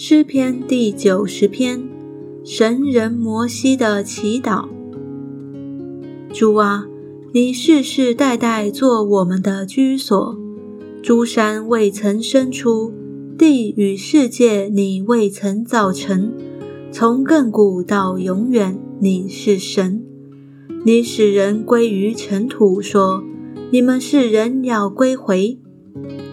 诗篇第九十篇，神人摩西的祈祷。主啊，你世世代代做我们的居所，诸山未曾生出，地与世界你未曾造成。从亘古到永远，你是神。你使人归于尘土，说：你们是人，要归回。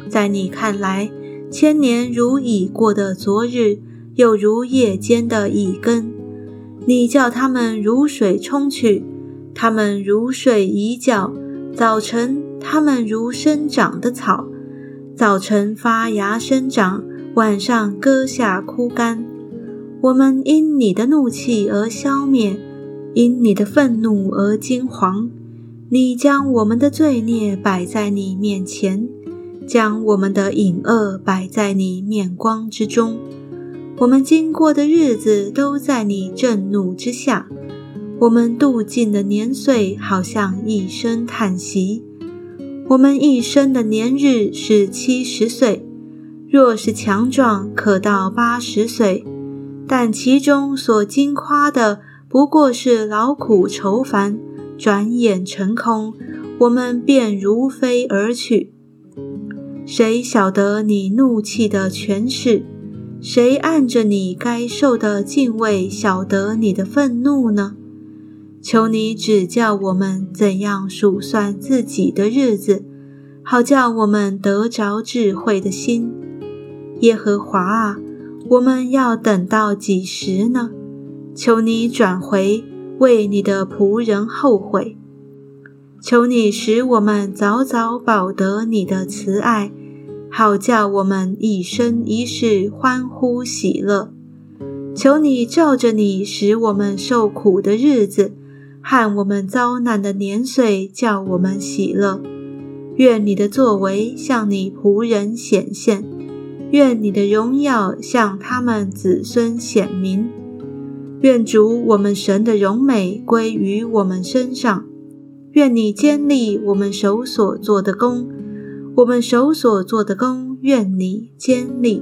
在你看来。千年如已过的昨日，又如夜间的一根。你叫他们如水冲去，他们如水一觉。早晨，他们如生长的草；早晨发芽生长，晚上割下枯干。我们因你的怒气而消灭，因你的愤怒而惊惶。你将我们的罪孽摆在你面前。将我们的隐恶摆在你面光之中，我们经过的日子都在你震怒之下，我们度尽的年岁好像一声叹息。我们一生的年日是七十岁，若是强壮，可到八十岁，但其中所经夸的不过是劳苦愁烦，转眼成空，我们便如飞而去。谁晓得你怒气的权势？谁按着你该受的敬畏晓得你的愤怒呢？求你指教我们怎样数算自己的日子，好叫我们得着智慧的心。耶和华啊，我们要等到几时呢？求你转回，为你的仆人后悔。求你使我们早早保得你的慈爱，好叫我们一生一世欢呼喜乐。求你照着你使我们受苦的日子，和我们遭难的年岁，叫我们喜乐。愿你的作为向你仆人显现，愿你的荣耀向他们子孙显明。愿主我们神的荣美归于我们身上。愿你坚立我们手所做的功，我们手所做的功，愿你坚立。